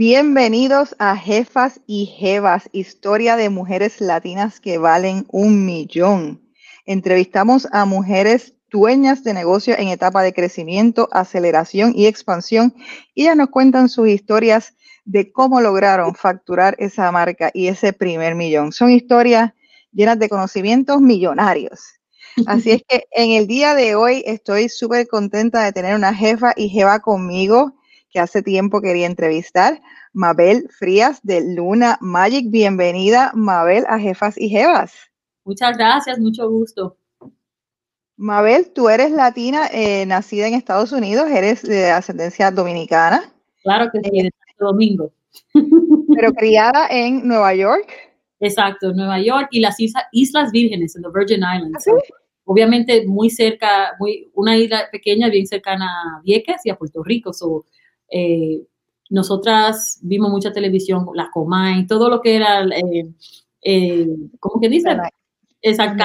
Bienvenidos a Jefas y Jevas, historia de mujeres latinas que valen un millón. Entrevistamos a mujeres dueñas de negocio en etapa de crecimiento, aceleración y expansión y ya nos cuentan sus historias de cómo lograron facturar esa marca y ese primer millón. Son historias llenas de conocimientos millonarios. Así es que en el día de hoy estoy súper contenta de tener una jefa y jeva conmigo que hace tiempo quería entrevistar, Mabel Frías de Luna Magic. Bienvenida, Mabel, a Jefas y Jevas. Muchas gracias, mucho gusto. Mabel, tú eres latina, eh, nacida en Estados Unidos, eres de ascendencia dominicana. Claro que sí, de Santo Domingo. Pero criada en Nueva York. Exacto, Nueva York y las Islas Vírgenes, en the Virgin Islands. ¿Ah, obviamente muy cerca, muy, una isla pequeña bien cercana a Vieques y a Puerto Rico. So, eh, nosotras vimos mucha televisión, la Comay, todo lo que era, eh, eh, ¿cómo que dice? Esa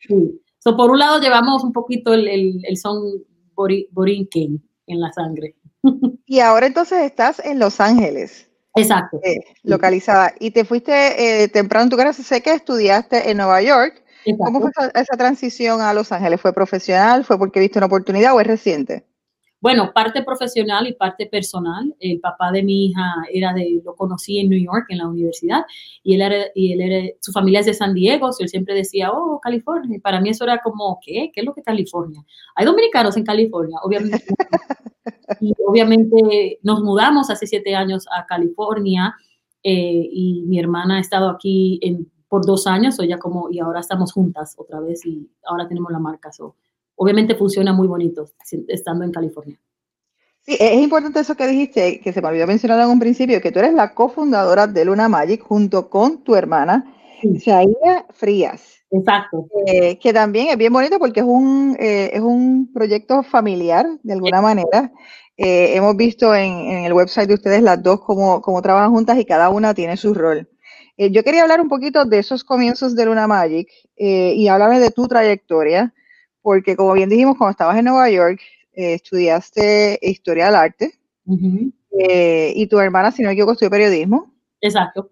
Sí. So, por un lado llevamos un poquito el, el, son borinquen en la sangre. Y ahora entonces estás en Los Ángeles. Exacto. Eh, localizada. Y te fuiste temprano en tu casa, sé que estudiaste en Nueva York. ¿Cómo fue esa, esa, transición a Los Ángeles? ¿Fue profesional? ¿Fue porque viste una oportunidad o es reciente? Bueno, parte profesional y parte personal. El papá de mi hija era de, lo conocí en New York, en la universidad, y él era, y él era, su familia es de San Diego, él siempre decía, oh, California. Y para mí eso era como, ¿qué? ¿Qué es lo que es California? Hay dominicanos en California, obviamente. y obviamente nos mudamos hace siete años a California, eh, y mi hermana ha estado aquí en, por dos años, o ya como, y ahora estamos juntas otra vez, y ahora tenemos la marca. So, obviamente funciona muy bonito estando en California. Sí, es importante eso que dijiste, que se me olvidó mencionar en un principio, que tú eres la cofundadora de Luna Magic junto con tu hermana, Shaira Frías. Exacto. Eh, que también es bien bonito porque es un, eh, es un proyecto familiar, de alguna manera. Eh, hemos visto en, en, el website de ustedes las dos cómo, cómo trabajan juntas y cada una tiene su rol. yo quería hablar un poquito de esos comienzos de Luna Magic y hablarme de tu trayectoria porque como bien dijimos, cuando estabas en Nueva York, eh, estudiaste historia del arte eh, y tu hermana, si no me equivoco, estudió periodismo. Exacto.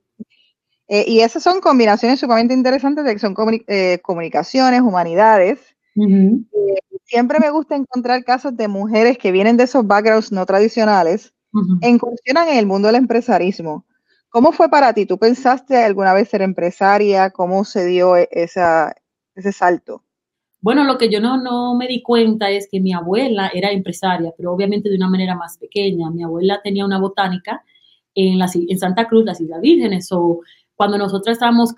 Eh, y esas son combinaciones sumamente interesantes de que son comunicaciones, humanidades. siempre me gusta encontrar casos de mujeres que vienen de esos backgrounds no tradicionales e incursionan en el mundo del empresarismo. ¿Cómo fue para ti? ¿Tú pensaste alguna vez ser empresaria? ¿Cómo se dio e-, esa, ese salto? Bueno, lo que yo no, no me di cuenta es que mi abuela era empresaria, pero obviamente de una manera más pequeña. Mi abuela tenía una botánica en, la, en Santa Cruz, las Islas Vírgenes. O cuando nosotros estábamos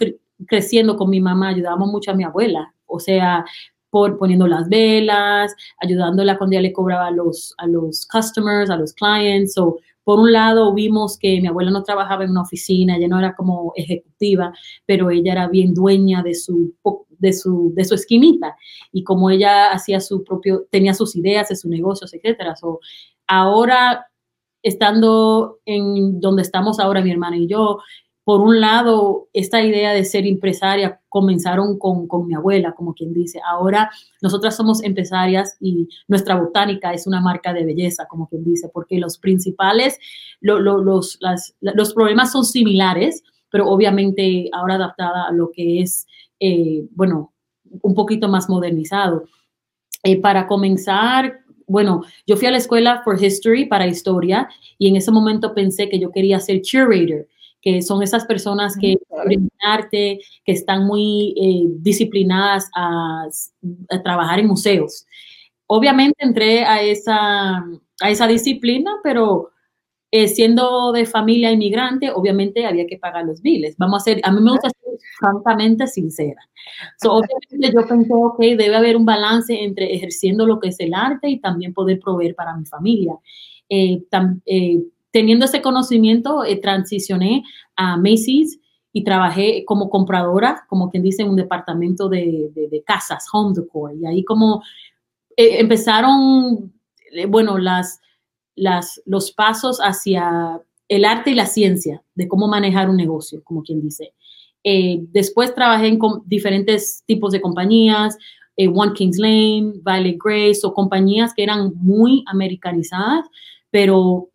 creciendo con mi mamá, ayudábamos mucho a mi abuela. O sea, por poniendo las velas, ayudándola cuando ella le cobraba a los, a los customers, a los clients. O por un lado vimos que mi abuela no trabajaba en una oficina, ella no era como ejecutiva, pero ella era bien dueña de su, de su, de su esquinita y como ella hacía su propio, tenía sus ideas de sus negocios, etcétera. So, ahora, estando en donde estamos ahora mi hermana y yo, por un lado, esta idea de ser empresaria comenzaron con, con, mi abuela, como quien dice. Ahora nosotras somos empresarias y nuestra botánica es una marca de belleza, como quien dice, porque los principales, los, las, los problemas son similares, pero obviamente ahora adaptada a lo que es, eh, bueno, un poquito más modernizado. Eh, para comenzar, bueno, yo fui a la escuela for history para historia y en ese momento pensé que yo quería ser curator que son esas personas que arte, que están muy eh, disciplinadas a, trabajar en museos. Obviamente entré a esa, a esa disciplina, pero eh, siendo de familia inmigrante, obviamente había que pagar los biles. Vamos a ser, a mí me gusta francamente sincera. obviamente yo pensé, ok, debe haber un balance entre ejerciendo lo que es el arte y también poder proveer para mi familia. Eh, teniendo ese conocimiento, eh, transicioné a Macy's y trabajé como compradora, como quien dice, en un departamento de, casas, home decor. Y ahí como eh, empezaron, eh, bueno, las, las, los pasos hacia el arte y la ciencia de cómo manejar un negocio, como quien dice. Después trabajé en diferentes tipos de compañías, One Kings Lane, Violet Grace, o compañías que eran muy americanizadas, pero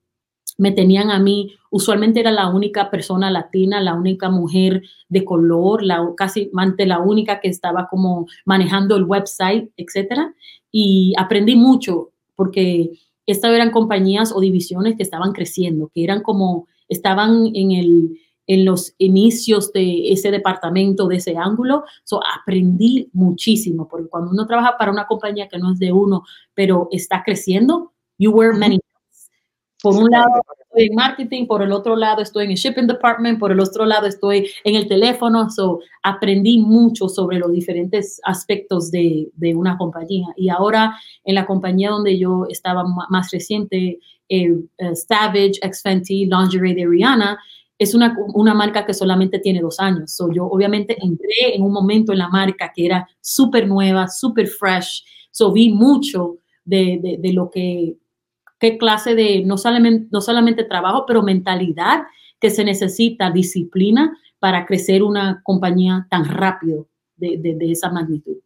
me tenían a mí, usualmente era la única persona latina, la única mujer de color, la, casi la única que estaba como manejando el website, etcétera. Y aprendí mucho porque estas eran compañías o divisiones que estaban creciendo, que eran como, estaban en, el, en los inicios de ese departamento, de ese ángulo. So, aprendí muchísimo, porque cuando uno trabaja para una compañía que no es de uno, pero está creciendo, you wear many por un lado estoy en marketing, por el otro lado estoy en el shipping department, por el otro lado estoy en el teléfono. So, aprendí mucho sobre los diferentes aspectos de, de una compañía. Y ahora en la compañía donde yo estaba más reciente, eh, eh, Savage X Fenty Lingerie de Rihanna, es una, una, marca que solamente tiene dos años. So, yo obviamente entré en un momento en la marca que era súper nueva, súper fresh. So, vi mucho de, de, lo que qué clase de, no solamente, no solamente trabajo, pero mentalidad que se necesita, disciplina para crecer una compañía tan rápido de, de, esa magnitud.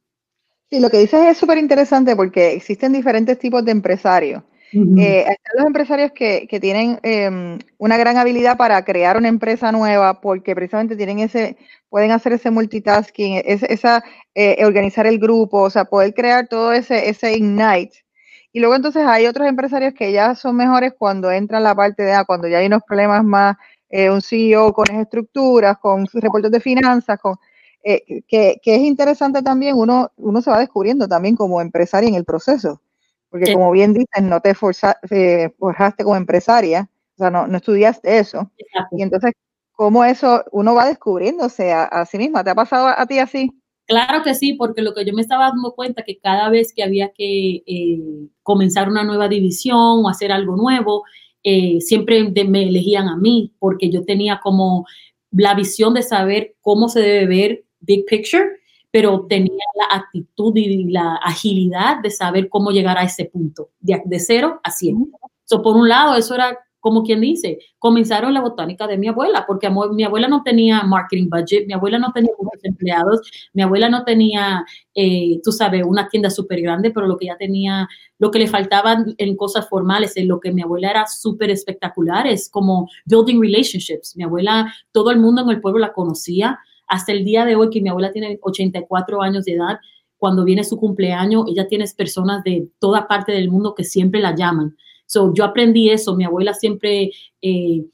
Sí, lo que dices es súper interesante porque existen diferentes tipos de empresarios. Eh, están los empresarios que, que tienen em, una gran habilidad para crear una empresa nueva porque precisamente tienen ese, pueden hacer ese multitasking, esa, eh, organizar el grupo, o sea, poder crear todo ese, ese ignite y luego entonces hay otros empresarios que ya son mejores cuando entran la parte de, ah, cuando ya hay unos problemas más, eh, un CEO con estructuras, con reportes de finanzas, con, eh, que, que, es interesante también, uno, uno se va descubriendo también como empresaria en el proceso. Porque como bien dices, no te forjaste como empresaria, o sea, no, no estudiaste eso. Y entonces, ¿cómo eso uno va descubriéndose a, a sí misma? ¿Te ha pasado a ti así? Claro que sí, porque lo que yo me estaba dando cuenta que cada vez que había que eh, comenzar una nueva división o hacer algo nuevo, eh, siempre me elegían a mí, porque yo tenía como la visión de saber cómo se debe ver big picture, pero tenía la actitud y la agilidad de saber cómo llegar a ese punto, de, de cero a cien. So, por un lado, eso era como quien dice, comenzaron la botánica de mi abuela, porque mi abuela no tenía marketing budget, mi abuela no tenía muchos empleados, mi abuela no tenía, eh, tú sabes, una tienda súper grande, pero lo que ya tenía, lo que le faltaba en cosas formales, en lo que mi abuela era súper espectacular, es como building relationships. Mi abuela, todo el mundo en el pueblo la conocía, hasta el día de hoy que mi abuela tiene 84 años de edad, cuando viene su cumpleaños, ella tiene personas de toda parte del mundo que siempre la llaman. So, yo aprendí eso, mi abuela siempre eh,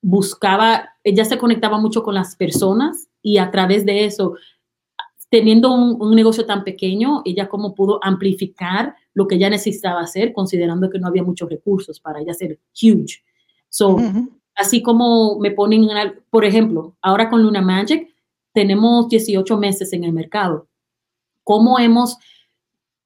buscaba, ella se conectaba mucho con las personas y a través de eso, teniendo un, negocio tan pequeño, ella como pudo amplificar lo que ella necesitaba hacer, considerando que no había muchos recursos para ella ser huge. So, así como me ponen, por ejemplo, ahora con Luna Magic, tenemos 18 meses en el mercado. ¿Cómo hemos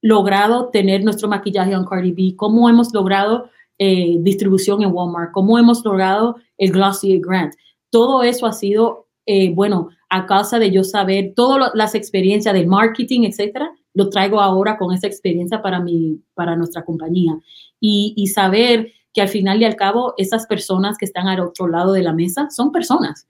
logrado tener nuestro maquillaje en Cardi B, cómo hemos logrado eh, distribución en Walmart, cómo hemos logrado el Glossier Grant. Todo eso ha sido, eh, bueno, a causa de yo saber todas las experiencias del marketing, etcétera, lo traigo ahora con esa experiencia para, mi, para nuestra compañía. Y, y saber que al final y al cabo, esas personas que están al otro lado de la mesa son personas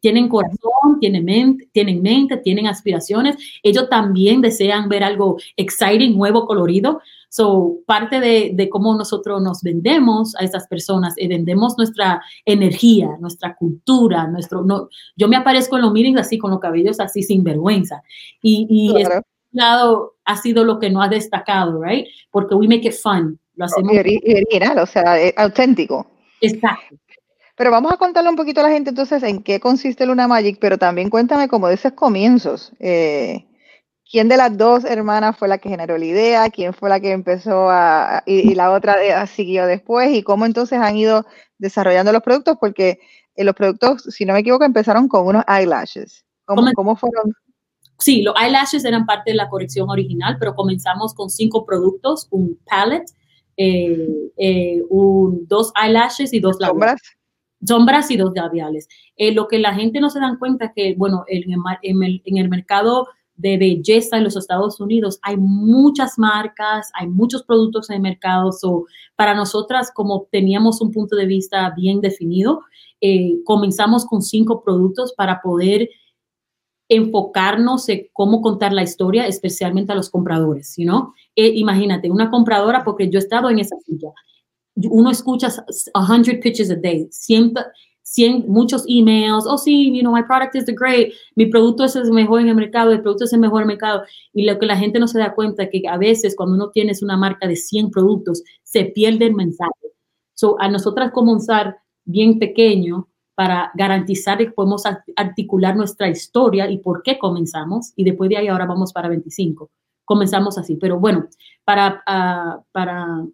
tienen corazón, tienen mente, tienen mente, tienen aspiraciones. Ellos también desean ver algo exciting, nuevo, colorido. So, parte de, de cómo nosotros nos vendemos a esas personas, y vendemos nuestra energía, nuestra cultura, nuestro, no, yo me aparezco en los meetings así, con los cabellos así, sin vergüenza. Y, y claro. lado ha sido lo que no ha destacado, right? Porque we make it fun. Lo hacemos. Original, o sea, auténtico. Exacto. Pero vamos a contarle un poquito a la gente entonces en qué consiste Luna Magic, pero también cuéntame como de esos comienzos. Eh, ¿Quién de las dos hermanas fue la que generó la idea? ¿Quién fue la que empezó a, y, la otra siguió después? ¿Y cómo entonces han ido desarrollando los productos? Porque eh, los productos, si no me equivoco, empezaron con unos eyelashes. ¿Cómo, ¿Cómo, fueron? Sí, los eyelashes eran parte de la colección original, pero comenzamos con cinco productos, un palette, eh, un, dos eyelashes y dos sombras sombras y dos labiales. Eh, lo que la gente no se dan cuenta es que, bueno, en el, en el mercado de belleza en los Estados Unidos hay muchas marcas, hay muchos productos en el mercado. So, para nosotras, como teníamos un punto de vista bien definido, eh, comenzamos con cinco productos para poder enfocarnos en cómo contar la historia, especialmente a los compradores, ¿no? Eh, imagínate, una compradora, porque yo he estado en esa silla, uno escucha 100 pitches a day, siempre, 100, muchos emails, oh sí, you know, my product is the great, mi producto es el mejor en el mercado, el producto es el mejor en el mercado. Y lo que la gente no se da cuenta es que a veces cuando uno tiene una marca de 100 productos, se pierde el mensaje. So, a nosotras comenzar bien pequeño para garantizar que podemos articular nuestra historia y por qué comenzamos, y después de ahí ahora vamos para 25. Comenzamos así. Pero bueno, para, uh, para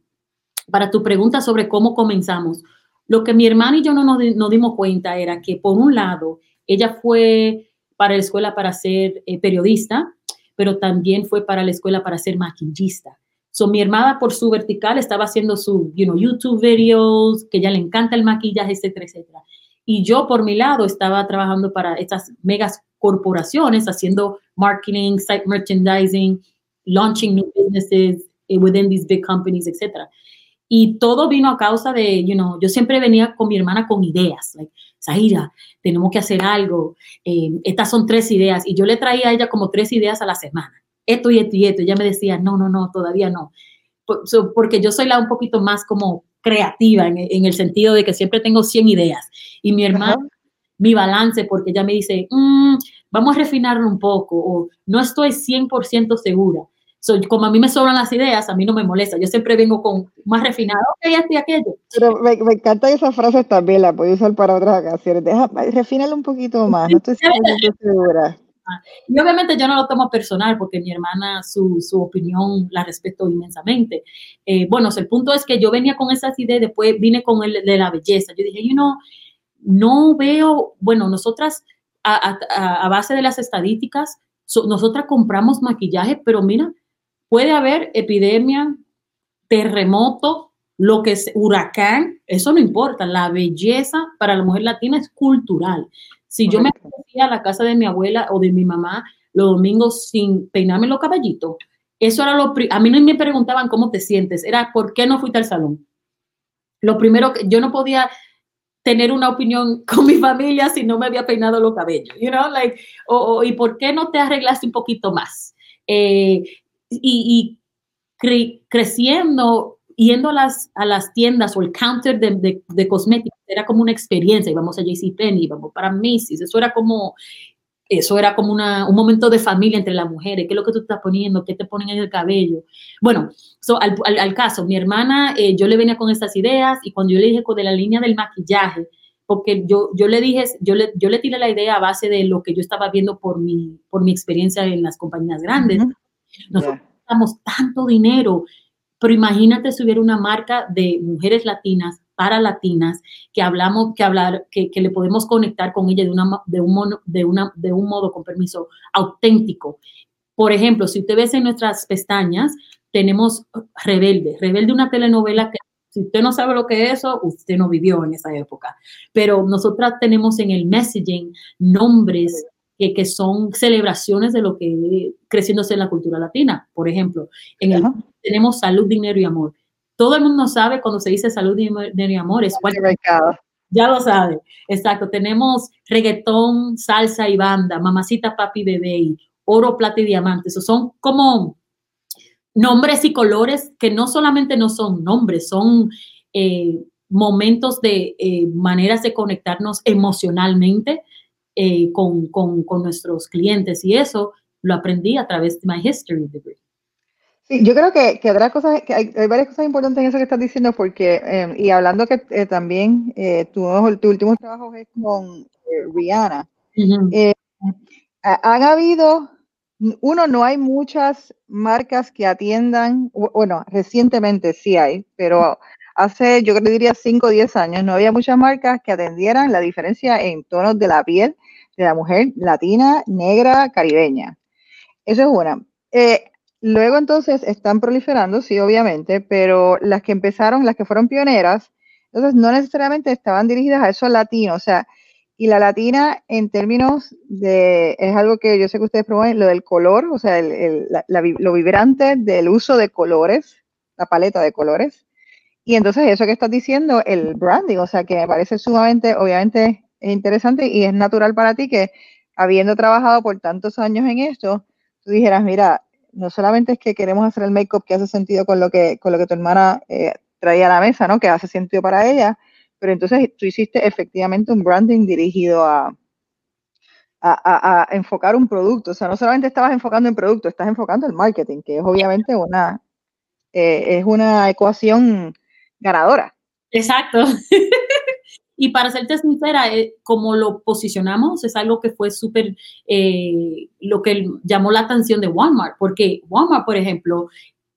para tu pregunta sobre cómo comenzamos, lo que mi hermana y yo no nos, dimos cuenta era que, por un lado, ella fue para la escuela para ser eh, periodista, pero también fue para la escuela para ser maquillista. So, mi hermana, por su vertical, estaba haciendo su you know, YouTube videos, que ya le encanta el maquillaje, etcétera, etcétera. Y yo, por mi lado, estaba trabajando para estas megas corporaciones, haciendo marketing, site merchandising, launching new businesses eh, within these big companies, etcétera. Y todo vino a causa de, you know, yo siempre venía con mi hermana con ideas, like, Zahira, tenemos que hacer algo, eh, estas son tres ideas, y yo le traía a ella como tres ideas a la semana, esto y esto y esto, y ella me decía, no, no, no, todavía no, porque yo soy la un poquito más como creativa en, en el sentido de que siempre tengo 100 ideas, y mi hermana, mi balance, porque ella me dice, mm, vamos a refinarlo un poco, o no estoy 100% segura, como a mí me sobran las ideas, a mí no me molesta. Yo siempre vengo con más refinado, ok, esto y aquello. Pero me, me encanta esa frase también, la puedo usar para otras ocasiones. Deja, refínalo un poquito más, no estoy segura. Y obviamente yo no lo tomo personal porque mi hermana, su, su opinión la respeto inmensamente. Eh, bueno, el punto es que yo venía con esas ideas, después vine con el de la belleza. Yo dije, you know, no veo, bueno, nosotras a, a, a base de las estadísticas, nosotras compramos maquillaje, pero mira, Puede haber epidemia, terremoto, lo que es huracán, eso no importa. La belleza para la mujer latina es cultural. Si yo me fui a la casa de mi abuela o de mi mamá los domingos sin peinarme los caballitos, eso era lo a mí no me preguntaban cómo te sientes, era por qué no fuiste al salón. Lo primero que yo no podía tener una opinión con mi familia si no me había peinado los cabellos, you know, like, o, y por qué no te arreglaste un poquito más. Eh, y, creciendo, yendo a las, a las tiendas o el counter de, de, cosméticos, era como una experiencia, íbamos a JCPenney, íbamos para Macy's, eso era como, eso era como una, un momento de familia entre las mujeres, qué es lo que tú estás poniendo, qué te ponen en el cabello. Bueno, al, al, caso, mi hermana, eh, yo le venía con estas ideas y cuando yo le dije con de la línea del maquillaje, porque yo, yo le dije, yo le, yo le tiré la idea a base de lo que yo estaba viendo por mi, por mi experiencia en las compañías grandes. Nosotros damos tanto dinero, pero imagínate si hubiera una marca de mujeres latinas para latinas que hablamos, que hablar, que, le podemos conectar con ella de, una, de, un mono, de, una, de un modo, con permiso, auténtico. Por ejemplo, si usted ve en nuestras pestañas, tenemos Rebelde, Rebelde una telenovela que si usted no sabe lo que es eso, usted no vivió en esa época. Pero nosotras tenemos en el messaging nombres que, son celebraciones de lo que creciéndose en la cultura latina. Por ejemplo, en el, tenemos salud, dinero y amor. Todo el mundo sabe cuando se dice salud, dinero y amor, es Ya lo sabe, exacto. Tenemos reggaetón, salsa y banda, mamacita, papi, bebé, y oro, plata y diamante. Esos son como nombres y colores que no solamente no son nombres, son eh, momentos de eh, maneras de conectarnos emocionalmente eh, con, con, con, nuestros clientes y eso lo aprendí a través de My History degree. Sí, yo creo que, que, habrá cosas, que hay, varias cosas importantes en eso que estás diciendo, porque, em, y hablando que eh, también eh, tu, tu, último trabajo es con Rihanna, han habido, uno, no hay muchas marcas que atiendan, bueno, recientemente sí hay, pero hace, yo diría 5 o 10 años, no había muchas marcas que atendieran la diferencia en tonos de la piel de la mujer latina, negra, caribeña. Eso es una. Eh, luego entonces están proliferando, sí, obviamente, pero las que empezaron, las que fueron pioneras, entonces no necesariamente estaban dirigidas a eso latino, o sea, y la latina en términos de, es algo que yo sé que ustedes promueven, lo del color, o sea, lo vibrante del uso de colores, la paleta de colores. Y entonces eso que estás diciendo, el branding, o sea, que me parece sumamente, obviamente, es interesante y es natural para ti que habiendo trabajado por tantos años en esto, tú dijeras, mira, no solamente es que queremos hacer el make-up que hace sentido con lo que, con lo que tu hermana eh, traía a la mesa, ¿no? Que hace sentido para ella, pero entonces tú hiciste efectivamente un branding dirigido a, a, enfocar un producto. O sea, no solamente estabas enfocando en producto, estás enfocando en marketing, que es obviamente una, eh, es una ecuación ganadora. Exacto. y para serte sincera, eh, como lo posicionamos, es algo que fue súper, eh, lo que llamó la atención de Walmart, porque Walmart, por ejemplo,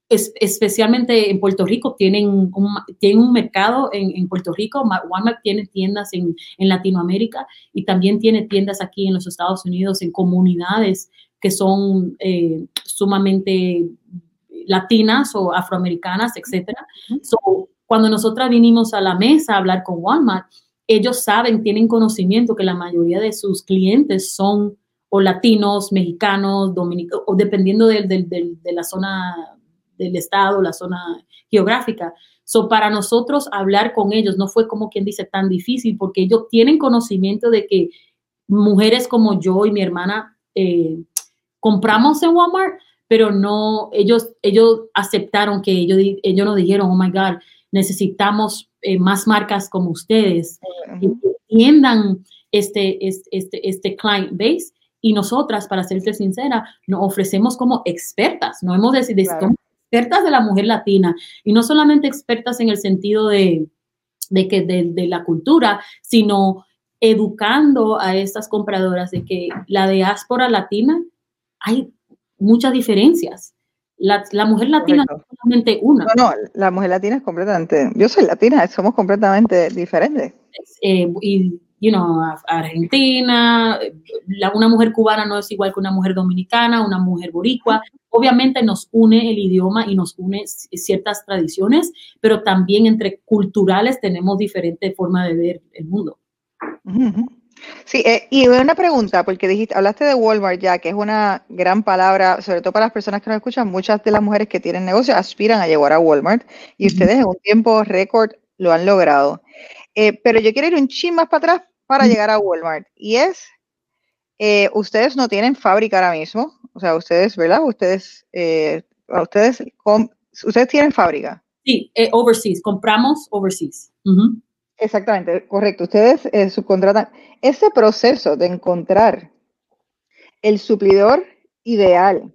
especialmente en Puerto Rico, tienen un, tienen un mercado en, Puerto Rico, Walmart tiene tiendas en, Latinoamérica y también tiene tiendas aquí en los Estados Unidos, en comunidades que son eh, sumamente latinas o afroamericanas, etc. cuando nosotras vinimos a la mesa a hablar con Walmart, ellos saben, tienen conocimiento que la mayoría de sus clientes son o latinos, mexicanos, dominicanos, o dependiendo de, la zona del estado, la zona geográfica. So, para nosotros hablar con ellos no fue como quien dice tan difícil porque ellos tienen conocimiento de que mujeres como yo y mi hermana eh, compramos en Walmart, pero no, ellos, ellos aceptaron que ellos, ellos nos dijeron, oh my God, necesitamos eh, más marcas como ustedes que entiendan este, este, este client base. Y nosotras, para serte sincera, nos ofrecemos como expertas, no hemos decidido, expertas de la mujer latina. Y no solamente expertas en el sentido de, que de, la cultura, sino educando a estas compradoras de que la diáspora latina hay muchas diferencias. La, mujer latina no es solamente una. No, no, la mujer latina es completamente, yo soy latina, somos completamente diferentes. Eh, y you know, Argentina, la, una mujer cubana no es igual que una mujer dominicana, una mujer boricua. Obviamente nos une el idioma y nos une ciertas tradiciones, pero también entre culturales tenemos diferente forma de ver el mundo. Sí, eh, y una pregunta, porque dijiste, hablaste de Walmart ya, que es una gran palabra, sobre todo para las personas que nos escuchan, muchas de las mujeres que tienen negocio aspiran a llegar a Walmart y ustedes en un tiempo récord lo han logrado. Eh, pero yo quiero ir un chin más para atrás para llegar a Walmart. Y es, eh, ustedes no tienen fábrica ahora mismo. O sea, ustedes, ¿verdad? Ustedes, eh, ustedes, ustedes tienen fábrica. Sí, overseas. Compramos overseas. Exactamente, correcto. Ustedes subcontratan. Ese proceso de encontrar el suplidor ideal,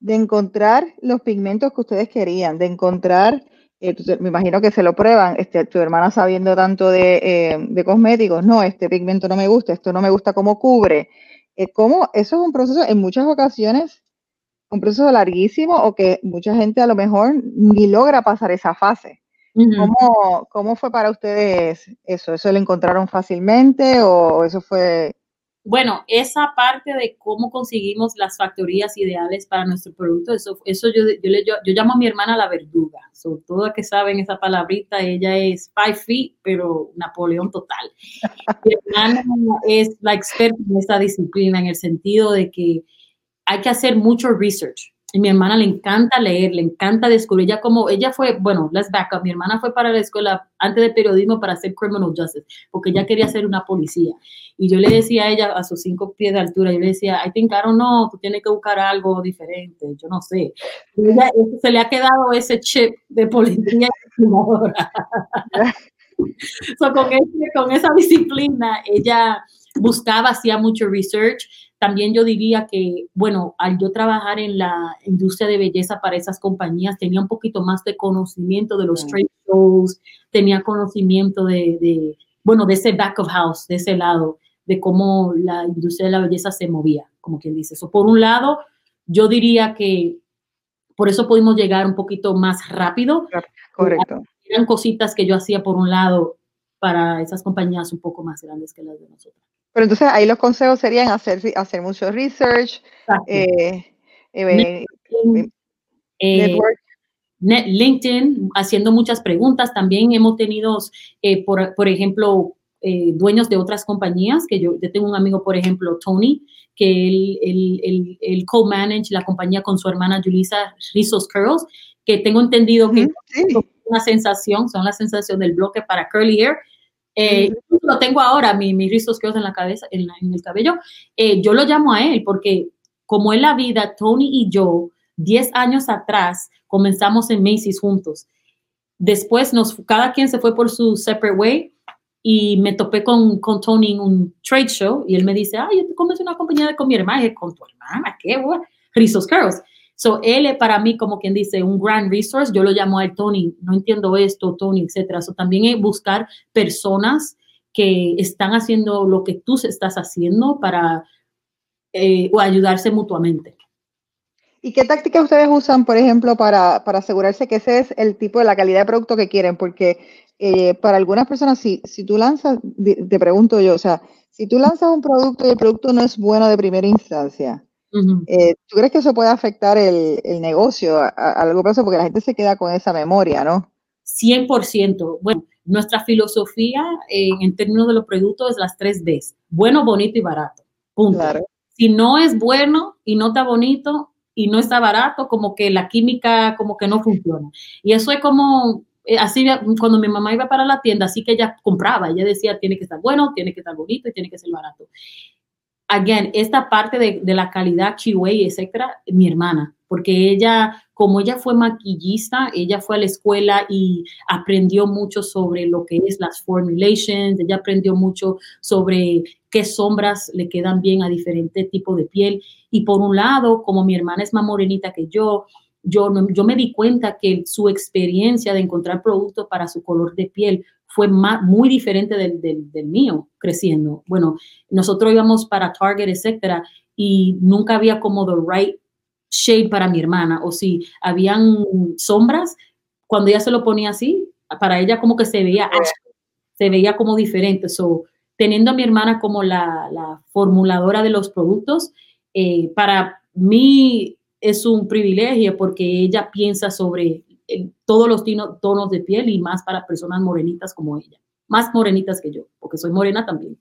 de encontrar los pigmentos que ustedes querían, de encontrar eh, me imagino que se lo prueban, este, tu hermana sabiendo tanto eh, de, cosméticos, no, este pigmento no me gusta, esto no me gusta cómo cubre. Eh, ¿cómo? Eso es un proceso en muchas ocasiones, un proceso larguísimo o que mucha gente a lo mejor ni logra pasar esa fase. ¿Cómo, ¿Cómo, fue para ustedes eso? ¿Eso lo encontraron fácilmente o eso fue bueno, esa parte de cómo conseguimos las factorías ideales para nuestro producto, eso, eso yo, yo, yo, llamo a mi hermana la verduga. Sobre todo que saben esa palabrita, ella es five feet, pero Napoleón total. mi hermana es la experta en esta disciplina en el sentido de que hay que hacer mucho research. Y mi hermana le encanta leer, le encanta descubrir. Ella como, ella fue, bueno, let's back up. Mi hermana fue para la escuela antes de periodismo para hacer criminal justice, porque ella quería ser una policía. Y yo le decía a ella, a sus cinco pies de altura, yo le decía, I think, I don't know, tú tienes que buscar algo diferente, yo no sé. Ella, se le ha quedado ese chip de policía so, con, con esa disciplina, ella buscaba, hacía mucho research también yo diría que, bueno, al yo trabajar en la industria de belleza para esas compañías, tenía un poquito más de conocimiento de los trade shows, tenía conocimiento de, bueno, de ese back of house, de ese lado, de cómo la industria de la belleza se movía, como quien dice. eso por un lado, yo diría que por eso pudimos llegar un poquito más rápido. Correcto. Eran cositas que yo hacía por un lado para esas compañías un poco más grandes que las de nosotros. Pero entonces ahí los consejos serían hacer, hacer mucho research, eh, eh, eh, LinkedIn, haciendo muchas preguntas. También hemos tenido, por, por, ejemplo, dueños de otras compañías, que yo, tengo un amigo, por ejemplo, Tony, que él, él, co-manage la compañía con su hermana Julissa Rizos Curls, que tengo entendido que es una sensación, son la sensación del bloque para curly hair eh, lo tengo ahora, mi, mis rizos que en la cabeza, en, el cabello. Eh, yo lo llamo a él porque como en la vida, Tony y yo, 10 años atrás, comenzamos en Macy's juntos. después nos, cada quien se fue por su separate way y me topé con, con Tony en un trade show y él me dice, ay, yo te una compañía de con mi hermana. Y dije, con tu hermana, qué bueno, Rizos Curls. So, él es para mí, como quien dice, un grand resource. Yo lo llamo a él Tony, no entiendo esto, Tony, etcétera. So, también es buscar personas que están haciendo lo que tú estás haciendo para eh, o ayudarse mutuamente. ¿Y qué tácticas ustedes usan, por ejemplo, para, para, asegurarse que ese es el tipo de la calidad de producto que quieren? Porque eh, para algunas personas, si, si tú lanzas, te pregunto yo, o sea, si tú lanzas un producto y el producto no es bueno de primera instancia, eh, ¿tú crees que eso puede afectar el, el negocio a, a, largo plazo? Porque la gente se queda con esa memoria, ¿no? 100%. Bueno, nuestra filosofía en términos de los productos es las tres Bs, bueno, bonito y barato. Punto. Claro. Si no es bueno y no está bonito y no está barato, como que la química como que no funciona. Y eso es como, eh, así cuando mi mamá iba para la tienda, así que ella compraba, ella decía, tiene que estar bueno, tiene que estar bonito y tiene que ser barato. Again, esta parte de, de la calidad, Chihuahua, etcétera, mi hermana, porque ella, como ella fue maquillista, ella fue a la escuela y aprendió mucho sobre lo que es las formulations, ella aprendió mucho sobre qué sombras le quedan bien a diferentes tipos de piel. Y por un lado, como mi hermana es más morenita que yo, yo, yo me di cuenta que su experiencia de encontrar productos para su color de piel fue más, muy diferente del, del, del, mío creciendo. Bueno, nosotros íbamos para Target, etcétera, y nunca había como the right shade para mi hermana, o si habían sombras, cuando ella se lo ponía así, para ella como que se veía, se veía como diferente. So, teniendo a mi hermana como la, la formuladora de los productos, eh, para mí es un privilegio porque ella piensa sobre eh, todos los tonos de piel y más para personas morenitas como ella, más morenitas que yo, porque soy morena también.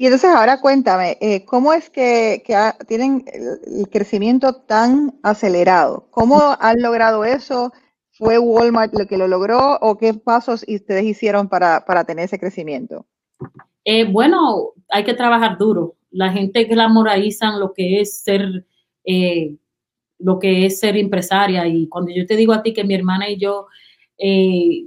Y entonces ahora cuéntame, eh, ¿cómo es que, tienen el crecimiento tan acelerado? ¿Cómo han logrado eso? ¿Fue Walmart lo que lo logró o qué pasos ustedes hicieron para, tener ese crecimiento? Eh, bueno, hay que trabajar duro. La gente glamoriza lo que es ser, eh, lo que es ser empresaria. Y cuando yo te digo a ti que mi hermana y yo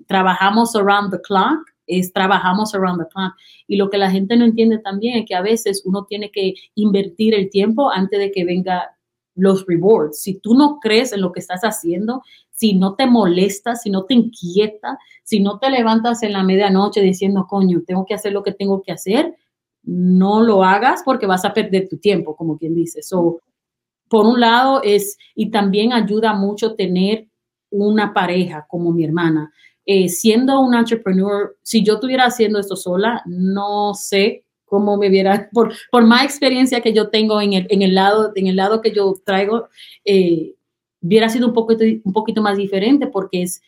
trabajamos around the clock, es trabajamos around the clock. Y lo que la gente no entiende también es que a veces uno tiene que invertir el tiempo antes de que venga los rewards. Si tú no crees en lo que estás haciendo, si no te molesta, si no te inquieta, si no te levantas en la medianoche diciendo, coño, tengo que hacer lo que tengo que hacer, no lo hagas porque vas a perder tu tiempo, como quien dice. So, por un lado es, y también ayuda mucho tener una pareja como mi hermana. Eh, siendo un entrepreneur, si yo estuviera haciendo esto sola, no sé cómo me viera, por, por más experiencia que yo tengo en el, en el, lado, en el lado que yo traigo, eh, hubiera sido un poquito, un poquito más diferente porque es,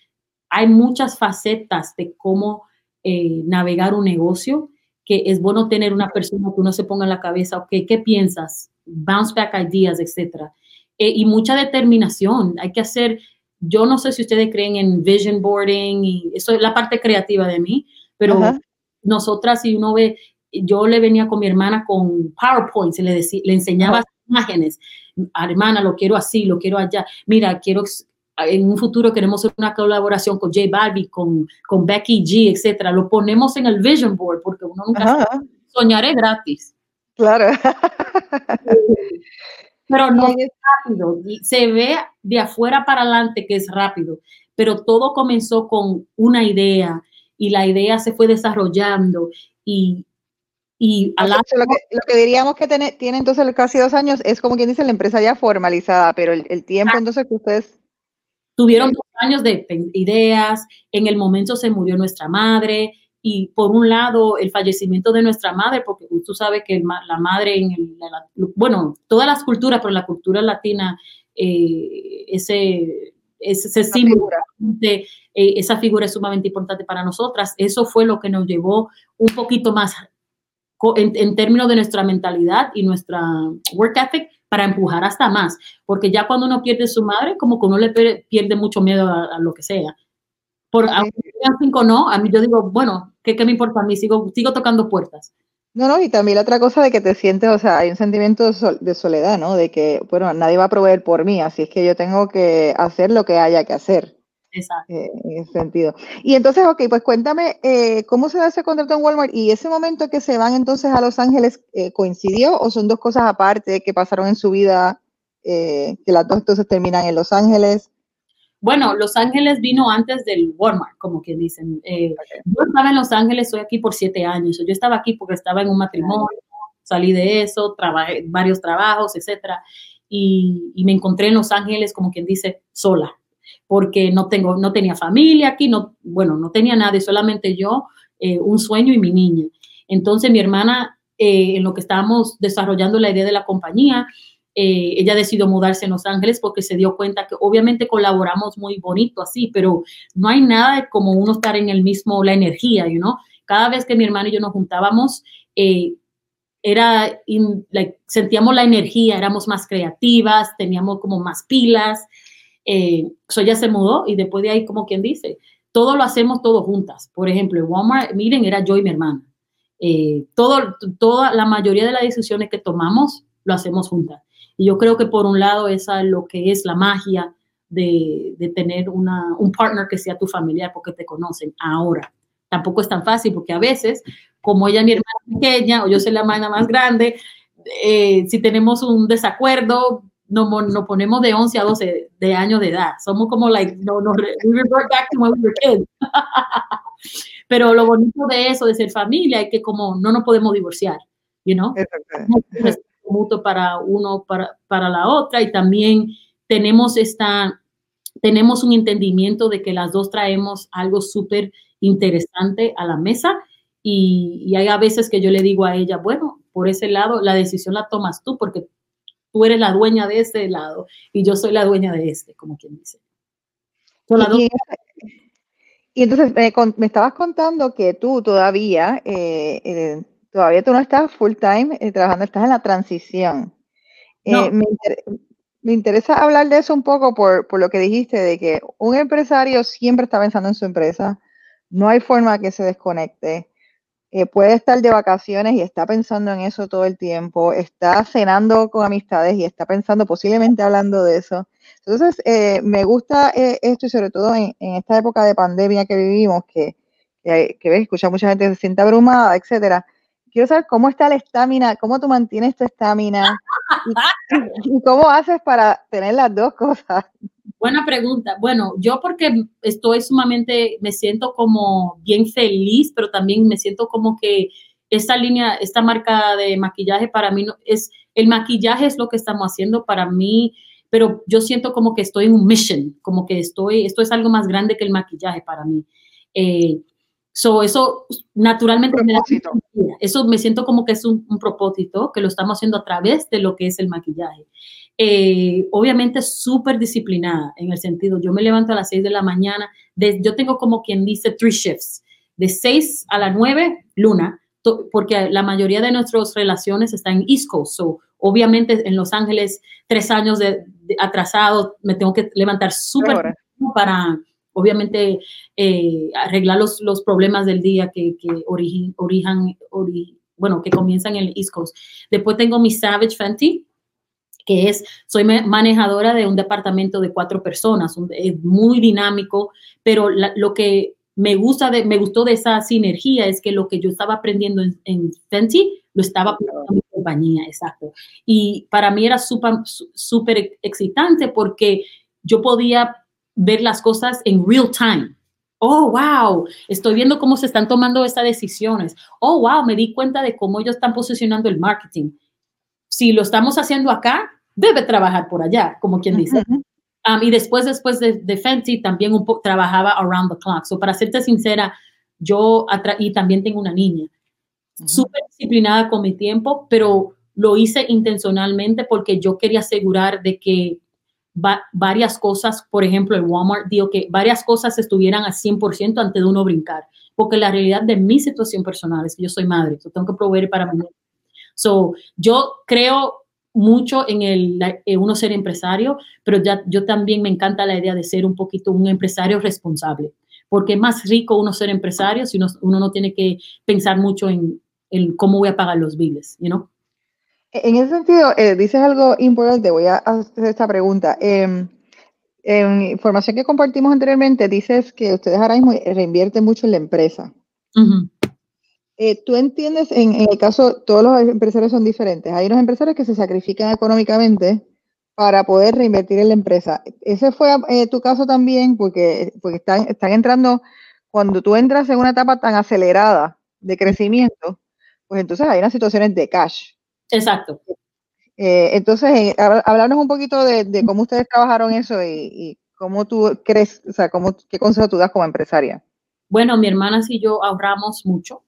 hay muchas facetas de cómo eh, navegar un negocio que es bueno tener una persona que uno se ponga en la cabeza, ok, ¿qué piensas? Bounce back ideas, etcétera. y mucha determinación. Hay que hacer yo no sé si ustedes creen en vision boarding y eso es la parte creativa de mí, pero nosotras, si uno ve, yo le venía con mi hermana con PowerPoint, le, decía, le enseñaba imágenes. Ah, hermana, lo quiero así, lo quiero allá. Mira, quiero en un futuro queremos hacer una colaboración con J Balbi, con, con Becky G, etcétera. Lo ponemos en el vision board porque uno nunca soñaré gratis. Claro. pero no es rápido. Se ve de afuera para adelante que es rápido, pero todo comenzó con una idea y la idea se fue desarrollando y, y lo, que, lo, que, diríamos que tiene, tiene, entonces casi dos años es como quien dice la empresa ya formalizada, pero el, tiempo ah. entonces que ustedes... Tuvieron dos años de ideas, en el momento se murió nuestra madre, y por un lado el fallecimiento de nuestra madre, porque tú sabes que la madre, en el, bueno, todas las culturas, pero la cultura latina, eh, ese, ese símbolo, eh, esa figura es sumamente importante para nosotras. Eso fue lo que nos llevó un poquito más en, términos de nuestra mentalidad y nuestra work ethic para empujar hasta más, porque ya cuando uno pierde su madre, como que uno le pierde mucho miedo a, lo que sea. Por, aunque cinco no, a mí yo digo, bueno, ¿Qué, me importa a mí? Sigo, sigo tocando puertas. No, no, y también la otra cosa de que te sientes, o sea, hay un sentimiento de soledad, ¿no? De que, bueno, nadie va a proveer por mí, así es que yo tengo que hacer lo que haya que hacer. Exacto. Eh, en ese sentido. Y entonces, ok, pues cuéntame, eh, ¿cómo se da ese contrato en Walmart? ¿Y ese momento que se van entonces a Los Ángeles eh, coincidió o son dos cosas aparte que pasaron en su vida, que las dos entonces terminan en Los Ángeles? Bueno, Los Ángeles vino antes del Walmart, como quien dicen. Yo estaba en Los Ángeles, estoy aquí por siete años. Yo estaba aquí porque estaba en un matrimonio, salí de eso, trabajé varios trabajos, etcétera. Y, y me encontré en Los Ángeles, como quien dice, sola porque no, tengo, no tenía familia aquí, no, bueno, no tenía nadie, solamente yo, eh, un sueño y mi niña. Entonces mi hermana, eh, en lo que estábamos desarrollando la idea de la compañía, eh, ella decidió mudarse en Los Ángeles porque se dio cuenta que obviamente colaboramos muy bonito así, pero no hay nada como uno estar en el mismo, la energía, you know? Cada vez que mi hermana y yo nos juntábamos, era, sentíamos la energía, éramos más creativas, teníamos como más pilas, eh, so se mudó y después de ahí, como quien dice, todo lo hacemos todos juntas. Por ejemplo, en Walmart, miren, era yo y mi hermana. Eh, todo, toda la mayoría de las decisiones que tomamos lo hacemos juntas. Y yo creo que por un lado esa es lo que es la magia de, de tener una, un partner que sea tu familiar porque te conocen ahora. Tampoco es tan fácil porque a veces, como ella es mi hermana pequeña o yo soy la hermana más grande, eh, si tenemos un desacuerdo, nos, ponemos de 11 a 12 de años de edad. Somos como, like, no, no, we revert back to when we were kids. Pero lo bonito de eso, de ser familia, es que como no nos podemos divorciar, you know? Es mutuo para uno, para, para la otra, y también tenemos esta, tenemos un entendimiento de que las dos traemos algo súper interesante a la mesa, y, y hay a veces que yo le digo a ella, bueno, por ese lado, la decisión la tomas tú, porque tú eres la dueña de ese lado y yo soy la dueña de este, como quien dice. y, entonces me, estabas contando que tú todavía, eh, eh, todavía tú no estás full time eh, trabajando, estás en la transición. Me, interesa hablar de eso un poco por, por lo que dijiste, de que un empresario siempre está pensando en su empresa, no hay forma que se desconecte. Eh, puede estar de vacaciones y está pensando en eso todo el tiempo, está cenando con amistades y está pensando posiblemente hablando de eso. Entonces, eh, me gusta eh, esto y sobre todo en, esta época de pandemia que vivimos, que, que, que ves, escucha mucha gente se siente abrumada, etcétera. Quiero saber cómo está la estamina, cómo tú mantienes tu estamina y, cómo haces para tener las dos cosas. Buena pregunta. Bueno, yo porque estoy sumamente, me siento como bien feliz, pero también me siento como que esta línea, esta marca de maquillaje para mí no, es, el maquillaje es lo que estamos haciendo para mí, pero yo siento como que estoy en un mission, como que estoy, esto es algo más grande que el maquillaje para mí. Eh, so eso naturalmente me da, eso me siento como que es un, un propósito que lo estamos haciendo a través de lo que es el maquillaje. Eh, obviamente súper disciplinada en el sentido, yo me levanto a las 6 de la mañana, yo tengo como quien dice three shifts, de 6 a las 9, luna, porque la mayoría de nuestras relaciones están en East Coast, so, obviamente en Los Ángeles, tres años de, atrasado, me tengo que levantar súper para, obviamente, eh, arreglar los, los, problemas del día que, que origen, bueno, que comienzan en el East Coast. Después tengo mi Savage Fenty, que es, soy manejadora de un departamento de cuatro personas, es muy dinámico, pero lo que me gusta de, me gustó de esa sinergia es que lo que yo estaba aprendiendo en, en Fenty lo estaba aprendiendo en mi compañía, exacto. Y para mí era súper excitante porque yo podía ver las cosas en real time. Oh, wow, estoy viendo cómo se están tomando estas decisiones. Oh, wow, me di cuenta de cómo ellos están posicionando el marketing. Si lo estamos haciendo acá, debe trabajar por allá, como quien dice. Um, y después, después de, de Fenty, también un poco trabajaba around the clock. So, para serte sincera, yo y también tengo una niña, súper disciplinada con mi tiempo, pero lo hice intencionalmente porque yo quería asegurar de que varias cosas, por ejemplo, el Walmart dijo que varias cosas estuvieran al 100% antes de uno brincar, porque la realidad de mi situación personal es que yo soy madre, tengo que proveer para mí. So, yo creo mucho en el uno ser empresario, pero ya, yo también me encanta la idea de ser un poquito un empresario responsable, porque es más rico uno ser empresario si uno, no tiene que pensar mucho en, cómo voy a pagar los biles, you know? En ese sentido, eh, dices algo importante, voy a hacer esta pregunta. Em, En información que compartimos anteriormente, dices que ustedes ahora mismo reinvierten mucho en la empresa. Eh, ¿Tú entiendes, en, el caso, todos los empresarios son diferentes? Hay unos empresarios que se sacrifican económicamente para poder reinvertir en la empresa. ¿Ese fue eh, tu caso también? Porque, porque están, están entrando, cuando tú entras en una etapa tan acelerada de crecimiento, pues entonces hay unas situaciones de cash. Exacto. Eh, entonces, hablarnos un poquito de, cómo ustedes trabajaron eso y, y, cómo tú crees, o sea, cómo, qué consejo tú das como empresaria. Bueno, mi hermana y yo ahorramos mucho.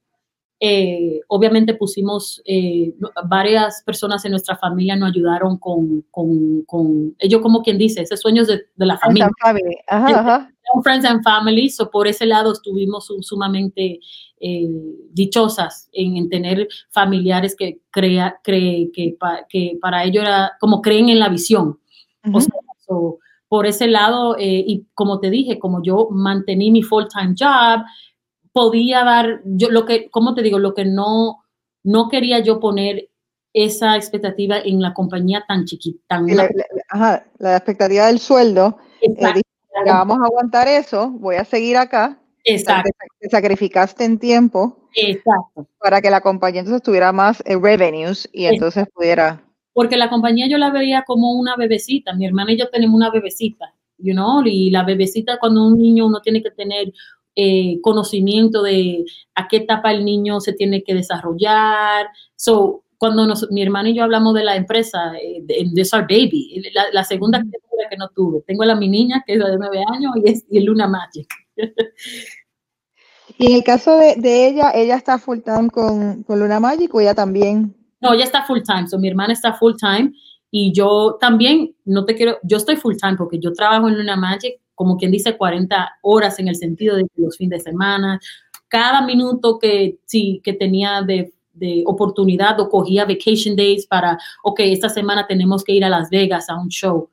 Eh, obviamente pusimos eh, varias personas en nuestra familia nos ayudaron con, con, con ellos como quien dice, ese sueños de, la familia. Friends and Family. Friends and Family, so por ese lado estuvimos sumamente eh, dichosas en, tener familiares que, crea, cree, que, que, para ellos era como creen en la visión. por ese lado, y como te dije, como yo mantení mi full-time job, podía dar, yo lo que, ¿cómo te digo? Lo que no, no quería yo poner esa expectativa en la compañía tan chiquita. la, ajá, la expectativa del sueldo. Eh, vamos a aguantar eso, voy a seguir acá. Exacto. Te, sacrificaste en tiempo. Exacto. Para que la compañía entonces tuviera más eh, revenues y entonces pudiera. Porque la compañía yo la veía como una bebecita. Mi hermana y yo tenemos una bebecita, you know, y la bebecita cuando un niño uno tiene que tener eh, conocimiento de a qué etapa el niño se tiene que desarrollar. So, cuando mi hermano y yo hablamos de la empresa, eh, de, Our Baby, la, segunda criatura que no tuve. Tengo a la mi niña, que es de nueve años, y es y Luna Magic. y en el caso de, de, ella, ¿ella está full time con, con, Luna Magic o ella también? No, ella está full time, so mi hermana está full time y yo también, no te quiero, yo estoy full time porque yo trabajo en Luna Magic como quien dice, 40 horas en el sentido de los fines de semana. Cada minuto que, sí, que tenía de, de oportunidad o cogía vacation days para, ok, esta semana tenemos que ir a Las Vegas a un show.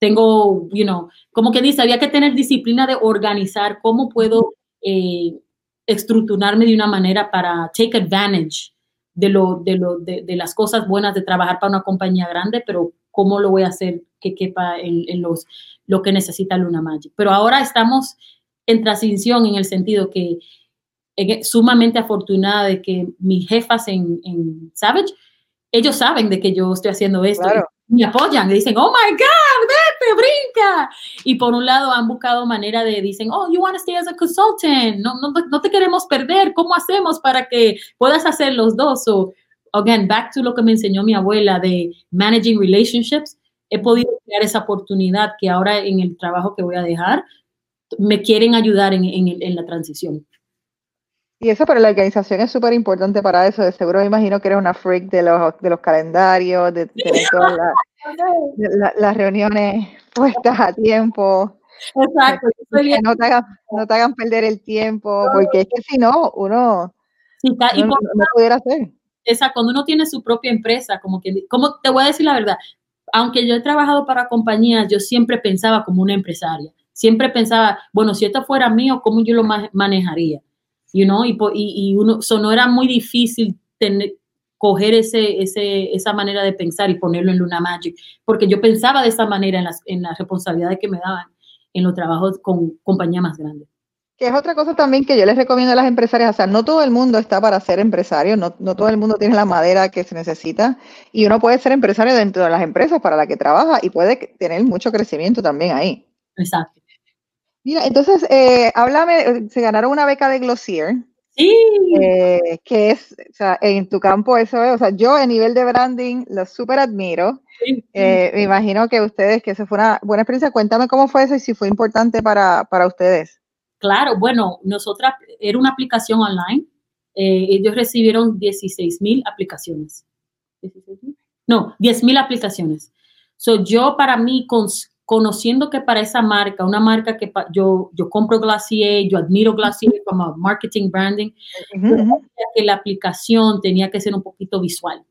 Tengo, you know, como que dice, había que tener disciplina de organizar cómo puedo eh, estructurarme de una manera para take advantage de, lo, de, lo, de, de, las cosas buenas de trabajar para una compañía grande, pero cómo lo voy a hacer que quepa en, en los lo que necesita Luna Magic. Pero ahora estamos en transición en el sentido que sumamente afortunada de que mis jefas en, Savage, ellos saben de que yo estoy haciendo esto. Me apoyan, me dicen, oh my God, brinca. Y por un lado han buscado manera de, dicen, oh, you want to stay as a consultant, no, no, no te queremos perder, ¿cómo hacemos para que puedas hacer los dos? So, again, back to lo que me enseñó mi abuela de managing relationships, he podido crear esa oportunidad que ahora en el trabajo que voy a dejar me quieren ayudar en, en, la transición. Y eso para la organización es súper importante para eso. De seguro me imagino que eres una freak de los, de los calendarios, de tener todas las reuniones puestas a tiempo. Exacto. Que no, te hagan, no te hagan perder el tiempo, porque es que si no, uno, no, no, pudiera hacer. Esa, cuando uno tiene su propia empresa, como que, como te voy a decir la verdad, aunque yo he trabajado para compañías, yo siempre pensaba como una empresaria. Siempre pensaba, bueno, si esto fuera mío, ¿cómo yo lo manejaría? You know? y, y, uno, no era muy difícil tener, coger ese, ese, esa manera de pensar y ponerlo en Luna Magic, porque yo pensaba de esa manera en las, en las responsabilidades que me daban en los trabajos con compañías más grandes. Que es otra cosa también que yo les recomiendo a las empresarias, o sea, no todo el mundo está para ser empresario, no, no, todo el mundo tiene la madera que se necesita y uno puede ser empresario dentro de las empresas para las que trabaja y puede tener mucho crecimiento también ahí. Exacto. Mira, entonces, eh, háblame, se ganaron una beca de Glossier. Sí. Eh, que es, o sea, en tu campo eso es, o sea, yo a nivel de branding lo súper admiro. Eh, me imagino que ustedes, que eso fue una buena experiencia, cuéntame cómo fue eso y si fue importante para, para ustedes. Claro, bueno, nosotras, era una aplicación online. Eh, ellos recibieron 16 mil aplicaciones. No, 10 mil aplicaciones. So, yo para mí, conociendo que para esa marca, una marca que yo, yo compro Glacier, yo admiro Glacier como marketing branding, que la aplicación tenía que ser un poquito visual.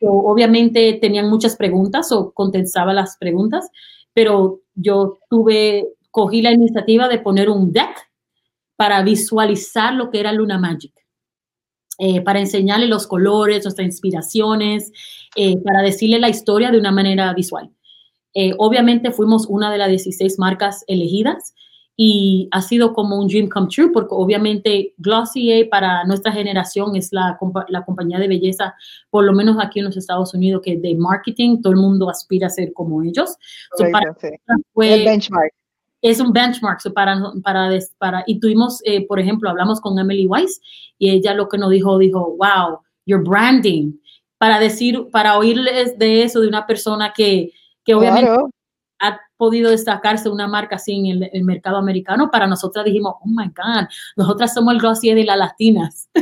obviamente tenían muchas preguntas o contestaba las preguntas, pero yo tuve cogí la iniciativa de poner un deck para visualizar lo que era Luna Magic. Eh, para enseñarle los colores, nuestras inspiraciones, eh, para decirle la historia de una manera visual. Eh, obviamente fuimos una de las 16 marcas elegidas y ha sido como un dream come true porque obviamente Glossier para nuestra generación es la, la, compañía de belleza, por lo menos aquí en los Estados Unidos, que de marketing todo el mundo aspira a ser como ellos. el benchmark. Es un benchmark para, para, para, y tuvimos, eh, por ejemplo, hablamos con Emily Weiss y ella lo que nos dijo, dijo, wow, your branding, para decir, para oírles de eso de una persona que, que obviamente ha podido destacarse una marca así en el, mercado americano, para nosotras dijimos, oh my God, nosotras somos el Glossier de las latinas.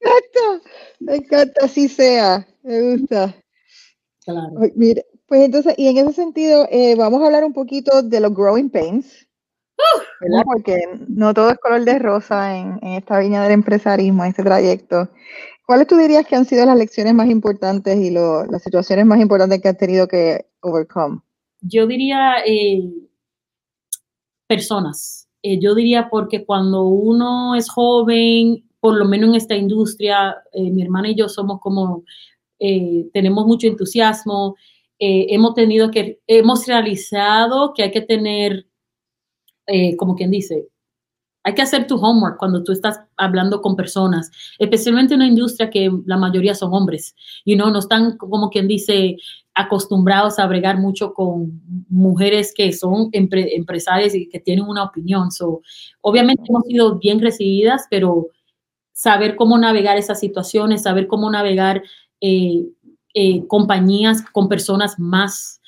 Me encanta, me encanta, así sea, me gusta. Claro. Mire, pues entonces, y en ese sentido, eh, vamos a hablar un poquito de los growing pains, ¿verdad? Porque no todo es color de rosa en, en, esta viña del empresarismo, en este trayecto. ¿Cuáles tú dirías que han sido las lecciones más importantes y las situaciones más importantes que has tenido que overcome? Yo diría eh, personas. Eh, yo diría porque cuando uno es joven, por lo menos en esta industria, eh, mi hermana y yo somos como, tenemos mucho entusiasmo, hemos tenido que, hemos realizado que hay que tener, como quien dice, hay que hacer tu homework cuando tú estás hablando con personas, especialmente en una industria que la mayoría son hombres, y no están, como quien dice, acostumbrados a bregar mucho con mujeres que son empresarias y que tienen una opinión. So, obviamente hemos sido bien recibidas, pero saber cómo navegar esas situaciones, saber cómo navegar eh, eh, compañías con personas más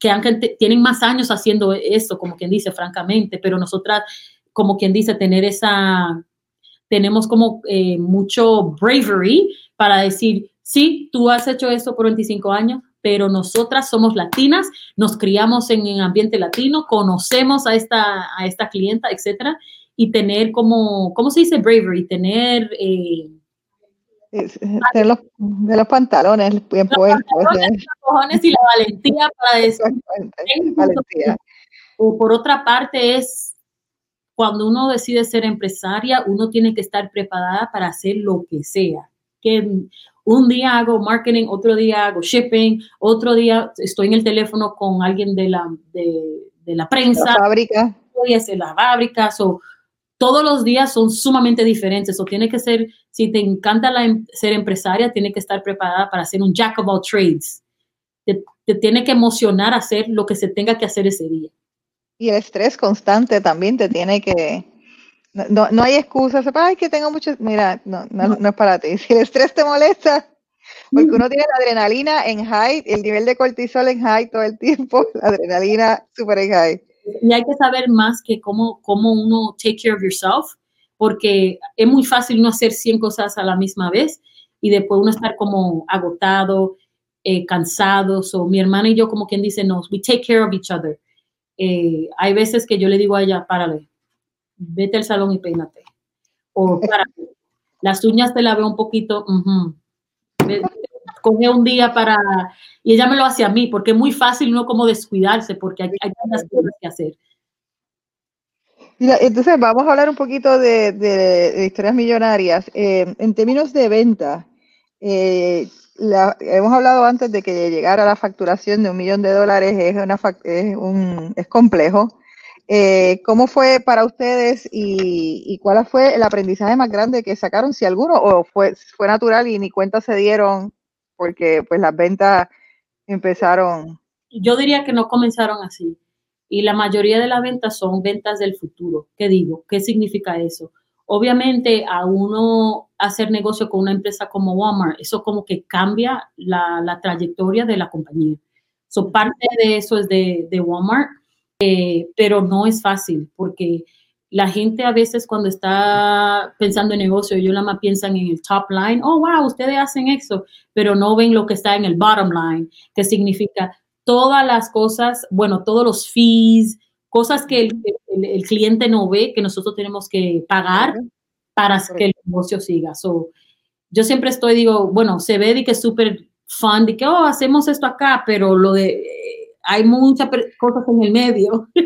que tienen más años haciendo esto, como quien dice, francamente, pero nosotras como quien dice, tener esa, tenemos como eh, mucho bravery para decir, sí, tú has hecho esto por 25 años, pero nosotras somos latinas, nos criamos en el ambiente latino, conocemos a esta, a esta clienta, etcétera, y tener como, ¿cómo se dice bravery? Tener... Eh, de los, de los pantalones bien puestos. Los cojones y la valentía para decir. Valentía. O por otra parte es cuando uno decide ser empresaria, uno tiene que estar preparada para hacer lo que sea. Que un día hago marketing, otro día hago shipping, otro día estoy en el teléfono con alguien de la, de, la prensa. La fábrica. A hacer la fábrica. todos los días son sumamente diferentes. O tiene que ser, si te encanta la, em, ser empresaria, tiene que estar preparada para ser un jack of all trades. Te, te tiene que emocionar hacer lo que se tenga que hacer ese día. Y el estrés constante también te tiene que... No, no hay excusas, ay, que tengo mucho... Mira, no, no, es para ti. Si el estrés te molesta, porque uno tiene la adrenalina en high, el nivel de cortisol en high todo el tiempo, la adrenalina super en high. Y hay que saber más que cómo, cómo uno take care of yourself, porque es muy fácil no hacer 100 cosas a la misma vez y después uno estar como agotado, eh, cansado. So, mi hermana y yo, como quien dice, no, we take care of each other. Eh, hay veces que yo le digo a ella, párale, vete al salón y peínate. O párale, las uñas te la veo un poquito, coge un día para, y ella me lo hace a mí, porque es muy fácil uno como descuidarse, porque hay, tantas cosas que hacer. Mira, entonces vamos a hablar un poquito de, historias millonarias. Eh, en términos de venta, eh, hemos hablado antes de que llegar a la facturación de un millón de dólares es, una, es, un, es complejo. Eh, ¿Cómo fue para ustedes y, cuál fue el aprendizaje más grande que sacaron, si alguno, o fue, fue natural y ni cuenta se dieron porque pues las ventas empezaron? Yo diría que no comenzaron así. Y la mayoría de las ventas son ventas del futuro. ¿Qué digo? ¿Qué significa eso? Obviamente a uno hacer negocio con una empresa como Walmart, eso como que cambia la, trayectoria de la compañía. So, parte de eso es de, Walmart, eh, pero no es fácil porque la gente a veces cuando está pensando en negocio, ellos nada más piensan en el top line, oh, wow, ustedes hacen eso, pero no ven lo que está en el bottom line, que significa todas las cosas, bueno, todos los fees, cosas que el, cliente no ve, que nosotros tenemos que pagar para que el negocio siga. So, yo siempre estoy, digo, bueno, se ve de que es súper fun, de que, oh, hacemos esto acá, pero lo de, hay muchas cosas en el medio.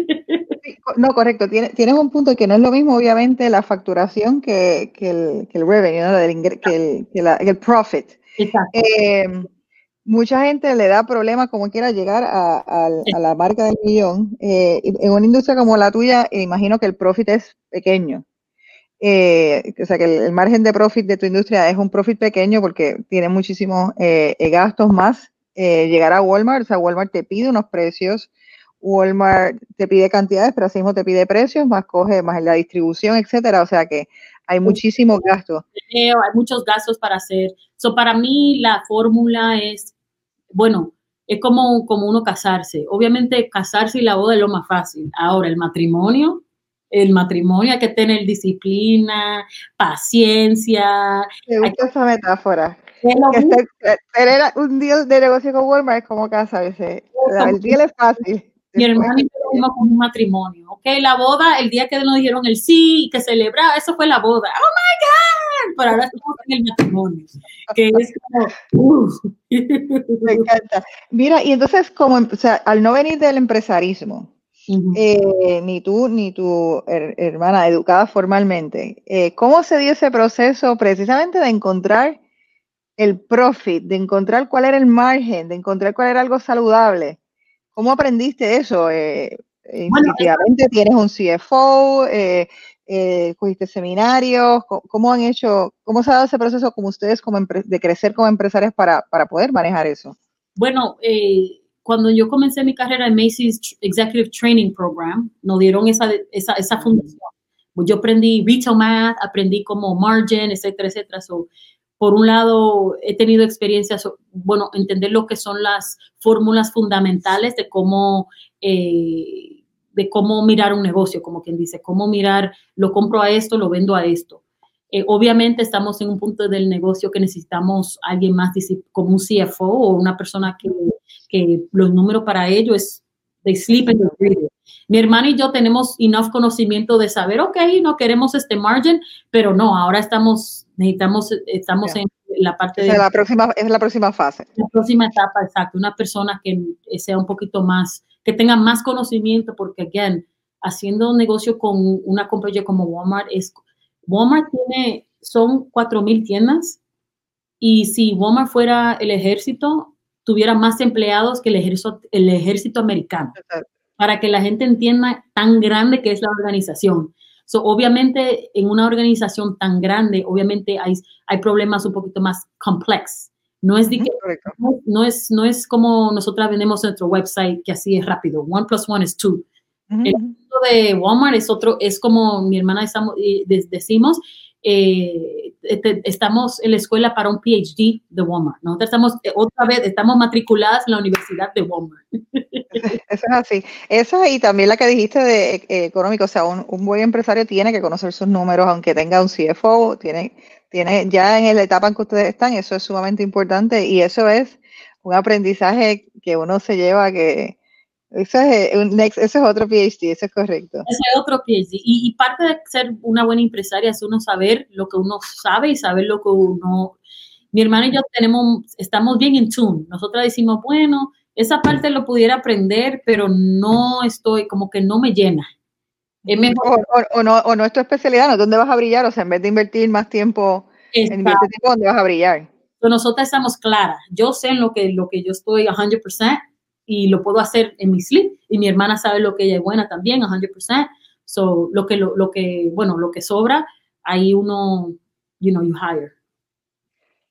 No, correcto, tienes, tienes un punto que no es lo mismo, obviamente, la facturación que, que, el, que el, revenue, ¿no? que, el, que, el, profit. Exacto. Eh, mucha gente le da problema como quiera llegar a, la marca del millón. Eh, en una industria como la tuya, imagino que el profit es pequeño. Eh, o sea que el, margen de profit de tu industria es un profit pequeño porque tiene muchísimos eh, gastos más. llegar a Walmart, o sea, Walmart te pide unos precios, Walmart te pide cantidades, pero así mismo te pide precios, más coge, más la distribución, etcétera. O sea que hay muchísimos gastos. Hay muchos gastos para hacer. So, para mí la fórmula es, bueno, es como, como uno casarse. Obviamente casarse y la boda es lo más fácil. Ahora, el matrimonio, el matrimonio hay que tener disciplina, paciencia. Me gusta esa metáfora. tener un deal de negocio con Walmart es como casarse. El deal es fácil. Mi hermano y yo con un matrimonio, ¿ok? La boda, el día que nos dijeron el sí y que celebraba, eso fue la boda. ¡Oh, my God! Pero ahora estamos en el matrimonio, que es como, Me encanta. Mira, y entonces, como, o sea, al no venir del empresarismo, eh, ni tú ni tu hermana educada formalmente, eh, ¿cómo se dio ese proceso precisamente de encontrar el profit, de encontrar cuál era el margen, de encontrar cuál era algo saludable? ¿Cómo aprendiste eso? Eh, tienes un CFO, eh, eh, cogiste seminarios, ¿cómo han hecho, cómo se ha dado ese proceso como ustedes como de crecer como empresarios para, poder manejar eso? Bueno, eh, cuando yo comencé mi carrera en Macy's Executive Training Program, nos dieron esa, esa, esa fundación. Yo aprendí retail math, aprendí como margin, etcétera, etcétera por un lado, he tenido experiencias, bueno, entender lo que son las fórmulas fundamentales de cómo, eh, de cómo mirar un negocio, como quien dice, cómo mirar, lo compro a esto, lo vendo a esto. Eh, obviamente estamos en un punto del negocio que necesitamos alguien más como un CFO o una persona que, que los números para ello es de sleep and Mi hermana y yo tenemos enough conocimiento de saber, ok, no queremos este margin, pero no, ahora estamos necesitamos, estamos en la parte de... La próxima, es la próxima fase. La próxima etapa, exacto. Una persona que sea un poquito más, que tenga más conocimiento, porque, again, haciendo un negocio con una compañía como Walmart, es, Walmart tiene, son 4.000 tiendas, y si Walmart fuera el ejército, tuviera más empleados que el ejército, el ejército americano. Para que la gente entienda tan grande que es la organización. So, obviamente, en una organización tan grande, obviamente hay, hay problemas un poquito más complejos. No es, no, es, no es como nosotros vendemos nuestro website, que así es rápido. One plus one is two. El punto de Walmart es otro, es como mi hermana estamos, decimos, eh, estamos en la escuela para un PhD de Walmart. Nosotros estamos, eh, otra vez, estamos matriculadas en la Universidad de Walmart. Eso es así. Esa y también la que dijiste de eh, económico, o sea, un, buen empresario tiene que conocer sus números, aunque tenga un CFO, tiene, tiene ya en la etapa en que ustedes están, eso es sumamente importante y eso es un aprendizaje que uno se lleva que, ese es, un ese es otro PhD, eso es correcto. Ese es otro PhD. Y, y, parte de ser una buena empresaria es uno saber lo que uno sabe y saber lo que uno... Mi hermano y yo tenemos, estamos bien en tune. Nosotras decimos, bueno, esa parte lo pudiera aprender, pero no estoy, como que no me llena. Es mejor. O, no, o no es tu especialidad, ¿no? ¿Dónde vas a brillar? O sea, en vez de invertir más tiempo, en este tiempo, ¿dónde vas a brillar? Pero nosotras estamos claras. Yo sé en lo que, lo que yo estoy 100% y lo puedo hacer en mi sleep y mi hermana sabe lo que ella es buena también, 100%. So, lo que, lo, lo que, bueno, lo que sobra, ahí uno, you know, you hire.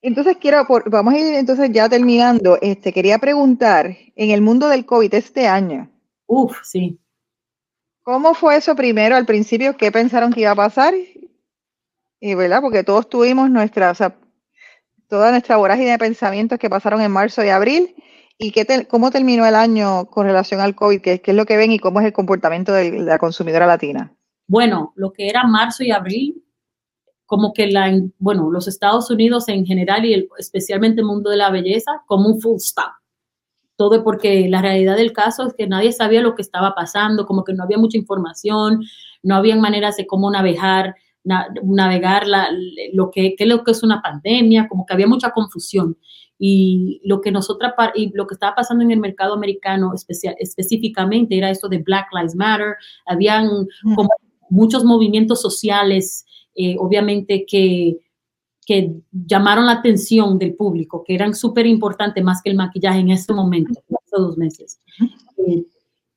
Entonces quiero, vamos a ir entonces ya terminando. Este, quería preguntar, en el mundo del COVID este año. Uf, sí. ¿Cómo fue eso primero al principio? ¿Qué pensaron que iba a pasar? Y verdad, porque todos tuvimos nuestra, o sea, toda nuestra vorágine de pensamientos que pasaron en marzo y abril ¿Y qué cómo terminó el año con relación al COVID? ¿Qué, es lo que ven y cómo es el comportamiento de la consumidora latina? Bueno, lo que era marzo y abril, como que la, bueno, los Estados Unidos en general y especialmente el mundo de la belleza, como un full stop. Todo porque la realidad del caso es que nadie sabía lo que estaba pasando, como que no había mucha información, no había maneras de cómo navegar, navegar lo que, qué es lo que es una pandemia, como que había mucha confusión. Y lo que nosotras y lo que estaba pasando en el mercado americano especial, específicamente era esto de Black Lives Matter, habían como muchos movimientos sociales, eh, obviamente que, que llamaron la atención del público, que eran súper importantes más que el maquillaje en este momento, estos dos meses. Eh,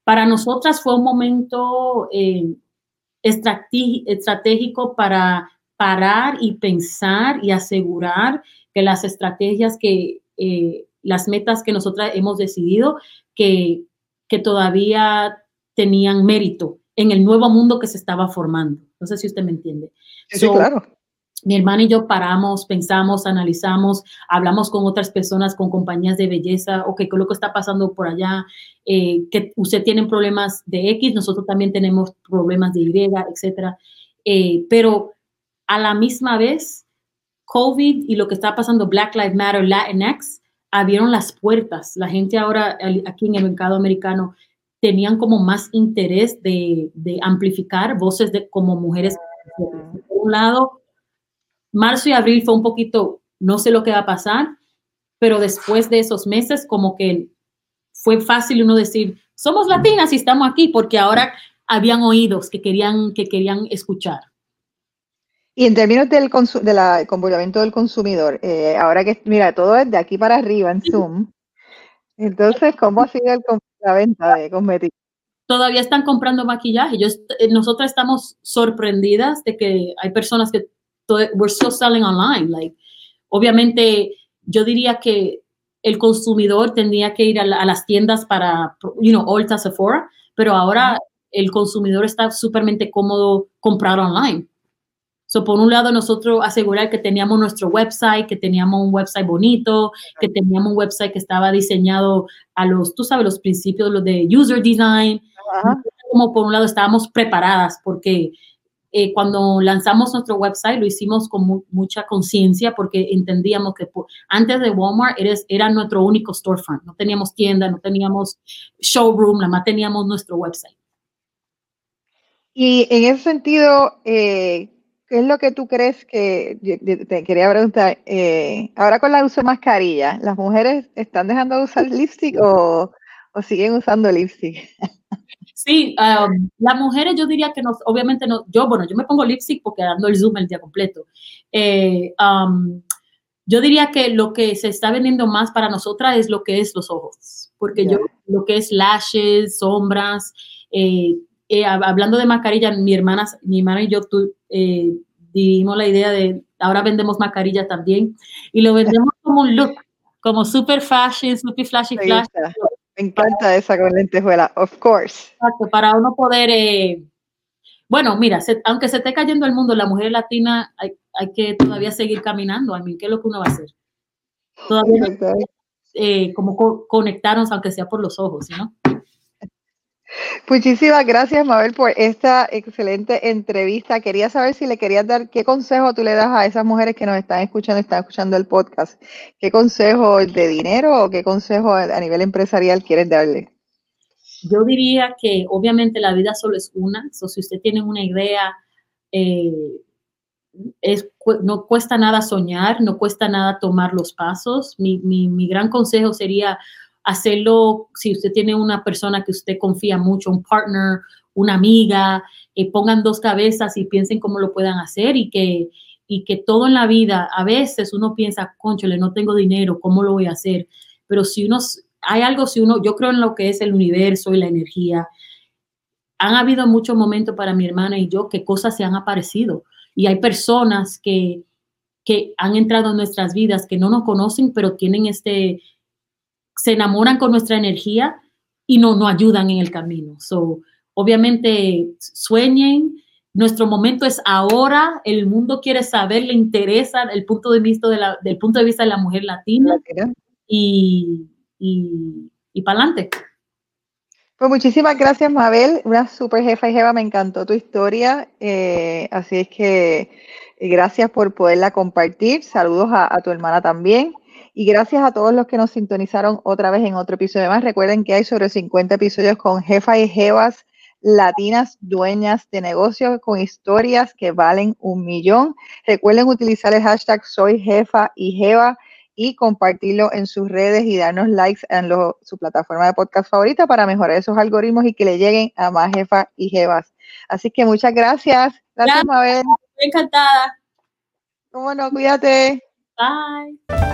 para nosotras fue un momento eh, estratégico para parar y pensar y asegurar que las estrategias que, eh, las metas que nosotras hemos decidido, que, que todavía tenían mérito en el nuevo mundo que se estaba formando. No sé si usted me entiende. Sí, claro mi hermana y yo paramos, pensamos, analizamos, hablamos con otras personas, con compañías de belleza, o qué es lo que está pasando por allá, eh, que usted tiene problemas de X, nosotros también tenemos problemas de Y, etcétera. Eh, pero a la misma vez, COVID y lo que está pasando, Black Lives Matter, Latinx, abrieron las puertas. La gente ahora aquí en el mercado americano tenían como más interés de, de amplificar voces de, como mujeres. Por un lado, marzo y abril fue un poquito, no sé lo que va a pasar, pero después de esos meses como que fue fácil uno decir, somos latinas y estamos aquí, porque ahora habían oídos que querían, que querían escuchar. Y en términos del, del comportamiento del consumidor, eh, ahora que, mira, todo es de aquí para arriba en Zoom, entonces, ¿cómo ha sido el, la venta de cosméticos? Todavía están comprando maquillaje. Yo, nosotros estamos sorprendidas de que hay personas que we're still selling online. Like, obviamente, yo diría que el consumidor tendría que ir a, las tiendas para, you know, Ulta, Sephora, pero ahora el consumidor está súpermente cómodo comprar online. So, por un lado, nosotros asegurar que teníamos nuestro website, que teníamos un website bonito, que teníamos un website que estaba diseñado a los, tú sabes, los principios los de user design. Como por un lado estábamos preparadas porque eh, cuando lanzamos nuestro website lo hicimos con mucha conciencia porque entendíamos que antes de Walmart eres, era nuestro único storefront. No teníamos tienda, no teníamos showroom, nada más teníamos nuestro website. Y en ese sentido, eh, ¿qué es lo que tú crees que, te quería preguntar, eh, ahora con la uso de mascarilla, ¿las mujeres están dejando de usar lipstick o, o siguen usando lipstick? Sí, um, las mujeres yo diría que no, obviamente no, yo, bueno, yo me pongo lipstick porque dando el zoom el día completo. Eh, um, yo diría que lo que se está vendiendo más para nosotras es lo que es los ojos, porque yo, lo que es lashes, sombras, eh, eh, hablando de mascarilla, mi hermana, mi hermana y yo tú, dimos la idea de, ahora vendemos mascarilla también, y lo vendemos como un look, como super fashion, super flashy, flashy. Me encanta esa con lentejuela, of course. Exacto, para uno poder, eh, bueno, mira, aunque se esté cayendo el mundo, la mujer latina hay, que todavía seguir caminando. A mí, ¿qué es lo que uno va a hacer? Todavía eh, como conectarnos, aunque sea por los ojos, ¿no? Muchísimas gracias, Mabel, por esta excelente entrevista. Quería saber si le querías dar, ¿qué consejo tú le das a esas mujeres que nos están escuchando, están escuchando el podcast? ¿Qué consejo de dinero o qué consejo a nivel empresarial quieres darle? Yo diría que obviamente la vida solo es una, o si usted tiene una idea, eh, no cuesta nada soñar, no cuesta nada tomar los pasos. Mi, mi gran consejo sería hacerlo, si usted tiene una persona que usted confía mucho, un partner, una amiga, eh, pongan dos cabezas y piensen cómo lo puedan hacer y que, y que todo en la vida, a veces uno piensa, conchole, no tengo dinero, ¿cómo lo voy a hacer? Pero si uno, hay algo, si uno, yo creo en lo que es el universo y la energía. Han habido muchos momentos para mi hermana y yo que cosas se han aparecido y hay personas que, que han entrado en nuestras vidas que no nos conocen, pero tienen este, se enamoran con nuestra energía y no nos ayudan en el camino. So, obviamente, sueñen. Nuestro momento es ahora. El mundo quiere saber, le interesa el punto de vista de la, del punto de vista de la mujer latina. Y, y, y para adelante. Pues muchísimas gracias, Mabel. Una super jefa y jefa. Me encantó tu historia. Eh, así es que eh, gracias por poderla compartir. Saludos a, a tu hermana también. Y gracias a todos los que nos sintonizaron otra vez en otro episodio más. Recuerden que hay sobre 50 episodios con jefa y jevas latinas dueñas de negocios con historias que valen un millón. Recuerden utilizar el hashtag soy jefa y jeva y compartirlo en sus redes y darnos likes en su plataforma de podcast favorita para mejorar esos algoritmos y que le lleguen a más jefas y jevas. Así que muchas gracias. Gracias, Mabel. Encantada. ¿Cómo no? Cuídate. Bye.